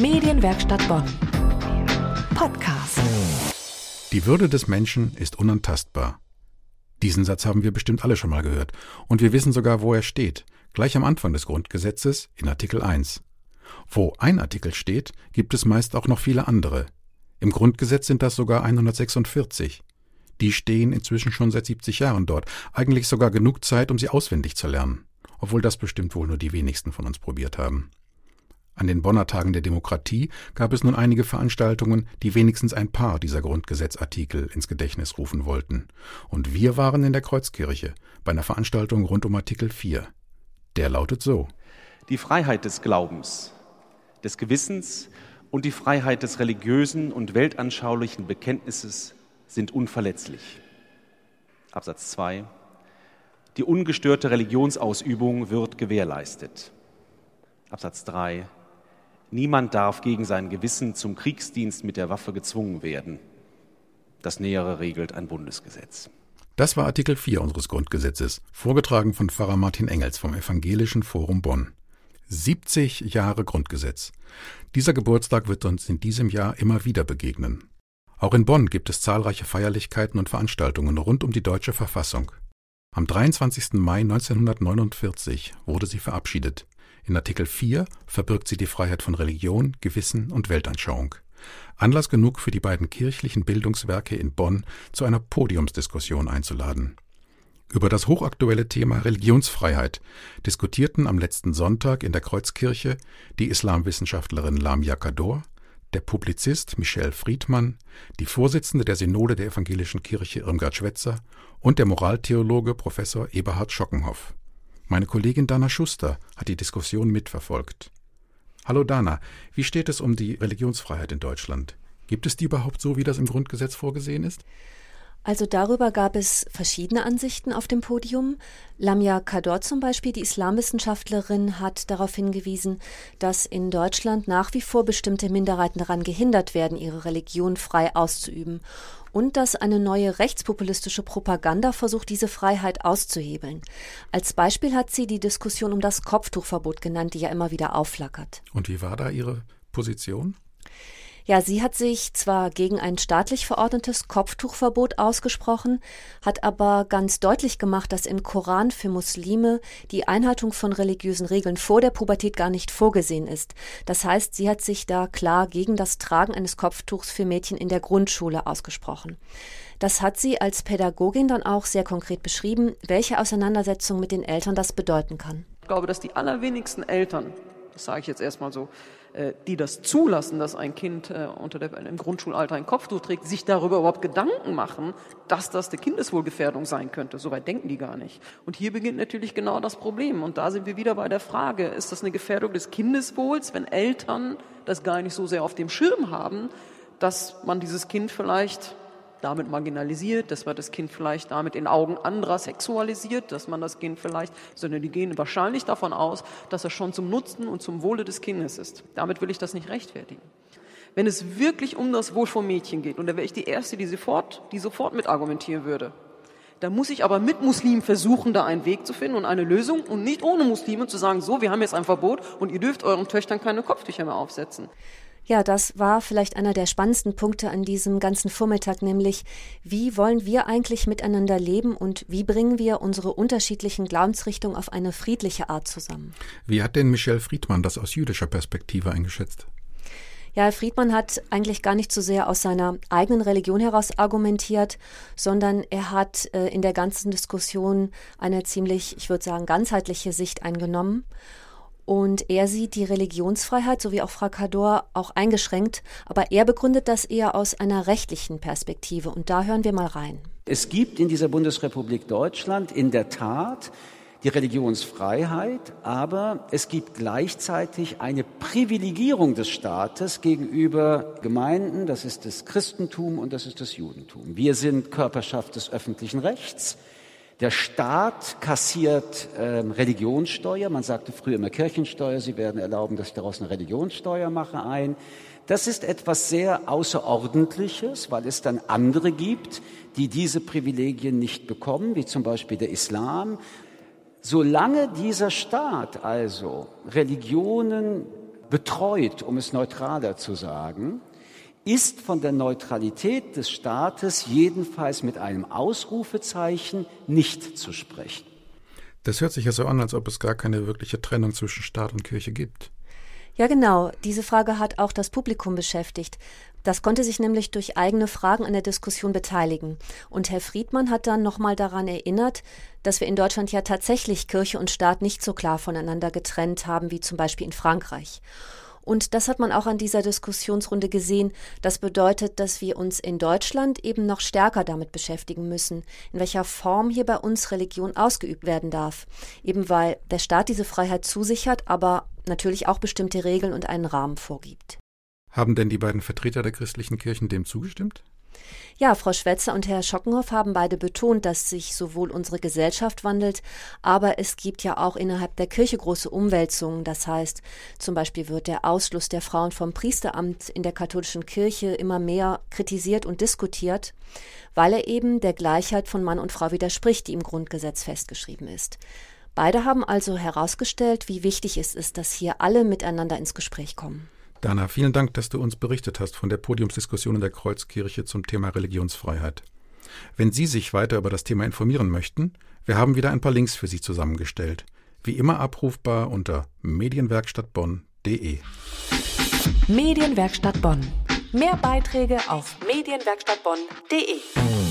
Medienwerkstatt Bonn. Podcast. Die Würde des Menschen ist unantastbar. Diesen Satz haben wir bestimmt alle schon mal gehört. Und wir wissen sogar, wo er steht. Gleich am Anfang des Grundgesetzes in Artikel 1. Wo ein Artikel steht, gibt es meist auch noch viele andere. Im Grundgesetz sind das sogar 146. Die stehen inzwischen schon seit 70 Jahren dort. Eigentlich sogar genug Zeit, um sie auswendig zu lernen. Obwohl das bestimmt wohl nur die wenigsten von uns probiert haben. An den Bonner Tagen der Demokratie gab es nun einige Veranstaltungen, die wenigstens ein paar dieser Grundgesetzartikel ins Gedächtnis rufen wollten. Und wir waren in der Kreuzkirche bei einer Veranstaltung rund um Artikel 4. Der lautet so. Die Freiheit des Glaubens, des Gewissens und die Freiheit des religiösen und weltanschaulichen Bekenntnisses sind unverletzlich. Absatz 2. Die ungestörte Religionsausübung wird gewährleistet. Absatz 3. Niemand darf gegen sein Gewissen zum Kriegsdienst mit der Waffe gezwungen werden. Das Nähere regelt ein Bundesgesetz. Das war Artikel 4 unseres Grundgesetzes, vorgetragen von Pfarrer Martin Engels vom Evangelischen Forum Bonn. 70 Jahre Grundgesetz. Dieser Geburtstag wird uns in diesem Jahr immer wieder begegnen. Auch in Bonn gibt es zahlreiche Feierlichkeiten und Veranstaltungen rund um die deutsche Verfassung. Am 23. Mai 1949 wurde sie verabschiedet. In Artikel 4 verbirgt sie die Freiheit von Religion, Gewissen und Weltanschauung. Anlass genug für die beiden kirchlichen Bildungswerke in Bonn zu einer Podiumsdiskussion einzuladen. Über das hochaktuelle Thema Religionsfreiheit diskutierten am letzten Sonntag in der Kreuzkirche die Islamwissenschaftlerin Lamia Kador, der Publizist Michel Friedmann, die Vorsitzende der Synode der Evangelischen Kirche Irmgard Schwetzer und der Moraltheologe Professor Eberhard Schockenhoff. Meine Kollegin Dana Schuster hat die Diskussion mitverfolgt. Hallo Dana, wie steht es um die Religionsfreiheit in Deutschland? Gibt es die überhaupt so, wie das im Grundgesetz vorgesehen ist? Also darüber gab es verschiedene Ansichten auf dem Podium. Lamia Kador zum Beispiel, die Islamwissenschaftlerin, hat darauf hingewiesen, dass in Deutschland nach wie vor bestimmte Minderheiten daran gehindert werden, ihre Religion frei auszuüben und dass eine neue rechtspopulistische Propaganda versucht, diese Freiheit auszuhebeln. Als Beispiel hat sie die Diskussion um das Kopftuchverbot genannt, die ja immer wieder aufflackert. Und wie war da Ihre Position? Ja, sie hat sich zwar gegen ein staatlich verordnetes Kopftuchverbot ausgesprochen, hat aber ganz deutlich gemacht, dass im Koran für Muslime die Einhaltung von religiösen Regeln vor der Pubertät gar nicht vorgesehen ist. Das heißt, sie hat sich da klar gegen das Tragen eines Kopftuchs für Mädchen in der Grundschule ausgesprochen. Das hat sie als Pädagogin dann auch sehr konkret beschrieben, welche Auseinandersetzung mit den Eltern das bedeuten kann. Ich glaube, dass die allerwenigsten Eltern, das sage ich jetzt erstmal so, äh, die das zulassen, dass ein Kind äh, unter der, im Grundschulalter ein Kopftuch trägt, sich darüber überhaupt Gedanken machen, dass das eine Kindeswohlgefährdung sein könnte. Soweit denken die gar nicht. Und hier beginnt natürlich genau das Problem. Und da sind wir wieder bei der Frage, ist das eine Gefährdung des Kindeswohls, wenn Eltern das gar nicht so sehr auf dem Schirm haben, dass man dieses Kind vielleicht damit marginalisiert, dass man das Kind vielleicht damit in Augen anderer sexualisiert, dass man das Kind vielleicht, sondern die gehen wahrscheinlich davon aus, dass er schon zum Nutzen und zum Wohle des Kindes ist. Damit will ich das nicht rechtfertigen. Wenn es wirklich um das Wohl von Mädchen geht, und da wäre ich die Erste, die sofort, die sofort mit argumentieren würde, da muss ich aber mit Muslimen versuchen, da einen Weg zu finden und eine Lösung und nicht ohne Muslime zu sagen, so, wir haben jetzt ein Verbot und ihr dürft euren Töchtern keine Kopftücher mehr aufsetzen. Ja, das war vielleicht einer der spannendsten Punkte an diesem ganzen Vormittag, nämlich wie wollen wir eigentlich miteinander leben und wie bringen wir unsere unterschiedlichen Glaubensrichtungen auf eine friedliche Art zusammen. Wie hat denn Michel Friedmann das aus jüdischer Perspektive eingeschätzt? Ja, Friedmann hat eigentlich gar nicht so sehr aus seiner eigenen Religion heraus argumentiert, sondern er hat äh, in der ganzen Diskussion eine ziemlich, ich würde sagen, ganzheitliche Sicht eingenommen. Und er sieht die Religionsfreiheit, so wie auch Frau Kador, auch eingeschränkt. Aber er begründet das eher aus einer rechtlichen Perspektive. Und da hören wir mal rein. Es gibt in dieser Bundesrepublik Deutschland in der Tat die Religionsfreiheit, aber es gibt gleichzeitig eine Privilegierung des Staates gegenüber Gemeinden, das ist das Christentum und das ist das Judentum. Wir sind Körperschaft des öffentlichen Rechts. Der Staat kassiert ähm, Religionssteuer. Man sagte früher immer Kirchensteuer. Sie werden erlauben, dass ich daraus eine Religionssteuer mache ein. Das ist etwas sehr Außerordentliches, weil es dann andere gibt, die diese Privilegien nicht bekommen, wie zum Beispiel der Islam. Solange dieser Staat also Religionen betreut, um es neutraler zu sagen, ist von der Neutralität des Staates jedenfalls mit einem Ausrufezeichen nicht zu sprechen. Das hört sich ja so an, als ob es gar keine wirkliche Trennung zwischen Staat und Kirche gibt. Ja, genau. Diese Frage hat auch das Publikum beschäftigt. Das konnte sich nämlich durch eigene Fragen an der Diskussion beteiligen. Und Herr Friedmann hat dann nochmal daran erinnert, dass wir in Deutschland ja tatsächlich Kirche und Staat nicht so klar voneinander getrennt haben wie zum Beispiel in Frankreich. Und das hat man auch an dieser Diskussionsrunde gesehen. Das bedeutet, dass wir uns in Deutschland eben noch stärker damit beschäftigen müssen, in welcher Form hier bei uns Religion ausgeübt werden darf. Eben weil der Staat diese Freiheit zusichert, aber natürlich auch bestimmte Regeln und einen Rahmen vorgibt. Haben denn die beiden Vertreter der christlichen Kirchen dem zugestimmt? Ja, Frau Schwetzer und Herr Schockenhoff haben beide betont, dass sich sowohl unsere Gesellschaft wandelt, aber es gibt ja auch innerhalb der Kirche große Umwälzungen. Das heißt, zum Beispiel wird der Ausschluss der Frauen vom Priesteramt in der katholischen Kirche immer mehr kritisiert und diskutiert, weil er eben der Gleichheit von Mann und Frau widerspricht, die im Grundgesetz festgeschrieben ist. Beide haben also herausgestellt, wie wichtig es ist, dass hier alle miteinander ins Gespräch kommen. Dana, vielen Dank, dass du uns berichtet hast von der Podiumsdiskussion in der Kreuzkirche zum Thema Religionsfreiheit. Wenn Sie sich weiter über das Thema informieren möchten, wir haben wieder ein paar Links für Sie zusammengestellt. Wie immer abrufbar unter medienwerkstattbonn.de. Medienwerkstatt Bonn. Mehr Beiträge auf medienwerkstattbonn.de.